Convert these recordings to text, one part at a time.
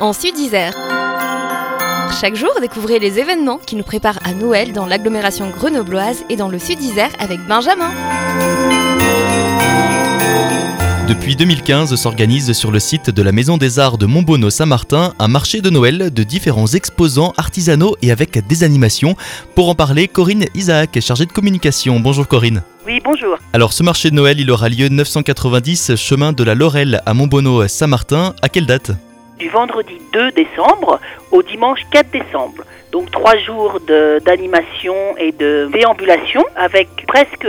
en Sud-Isère. Chaque jour, découvrez les événements qui nous préparent à Noël dans l'agglomération grenobloise et dans le Sud-Isère avec Benjamin. Depuis 2015 s'organise sur le site de la Maison des Arts de Montbonneau-Saint-Martin un marché de Noël de différents exposants artisanaux et avec des animations. Pour en parler, Corinne Isaac, chargée de communication. Bonjour Corinne. Oui, bonjour. Alors ce marché de Noël, il aura lieu 990 chemin de la Laurelle à Montbonneau-Saint-Martin. À quelle date? Du vendredi 2 décembre au dimanche 4 décembre. Donc trois jours d'animation et de déambulation avec presque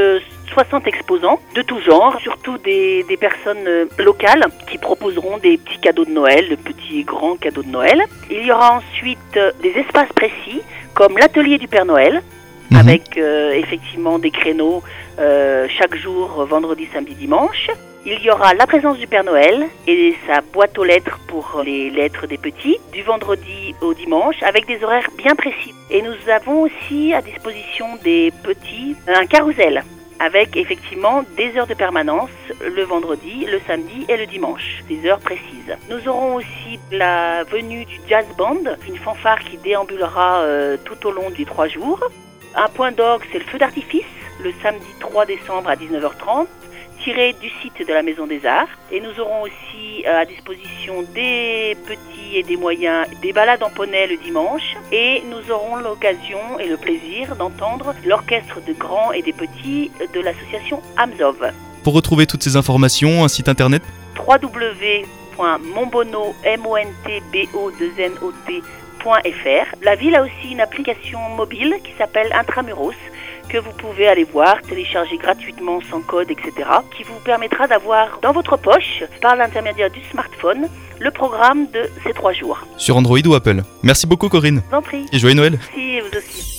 60 exposants de tout genre, surtout des, des personnes euh, locales qui proposeront des petits cadeaux de Noël, de petits et grands cadeaux de Noël. Il y aura ensuite euh, des espaces précis comme l'atelier du Père Noël, Mhm. avec euh, effectivement des créneaux euh, chaque jour, vendredi, samedi, dimanche. Il y aura la présence du Père Noël et sa boîte aux lettres pour les lettres des petits, du vendredi au dimanche, avec des horaires bien précis. Et nous avons aussi à disposition des petits un carrousel avec effectivement des heures de permanence le vendredi, le samedi et le dimanche, des heures précises. Nous aurons aussi la venue du jazz band, une fanfare qui déambulera euh, tout au long des trois jours. Un point d'orgue, c'est le feu d'artifice, le samedi 3 décembre à 19h30, tiré du site de la Maison des Arts. Et nous aurons aussi euh, à disposition des petits et des moyens, des balades en poney le dimanche. Et nous aurons l'occasion et le plaisir d'entendre l'orchestre de grands et des petits de l'association Amzov. Pour retrouver toutes ces informations, un site internet www.monbono, M-O-N-T-B-O-2-N-O-T.fr. La ville a aussi une application mobile qui s'appelle Intramuros que vous pouvez aller voir, télécharger gratuitement sans code, etc. qui vous permettra d'avoir dans votre poche, par l'intermédiaire du smartphone, le programme de ces trois jours. sur Android ou Apple. Merci beaucoup Corinne Je vous en prie. et joyeux Noël Merci, vous aussi.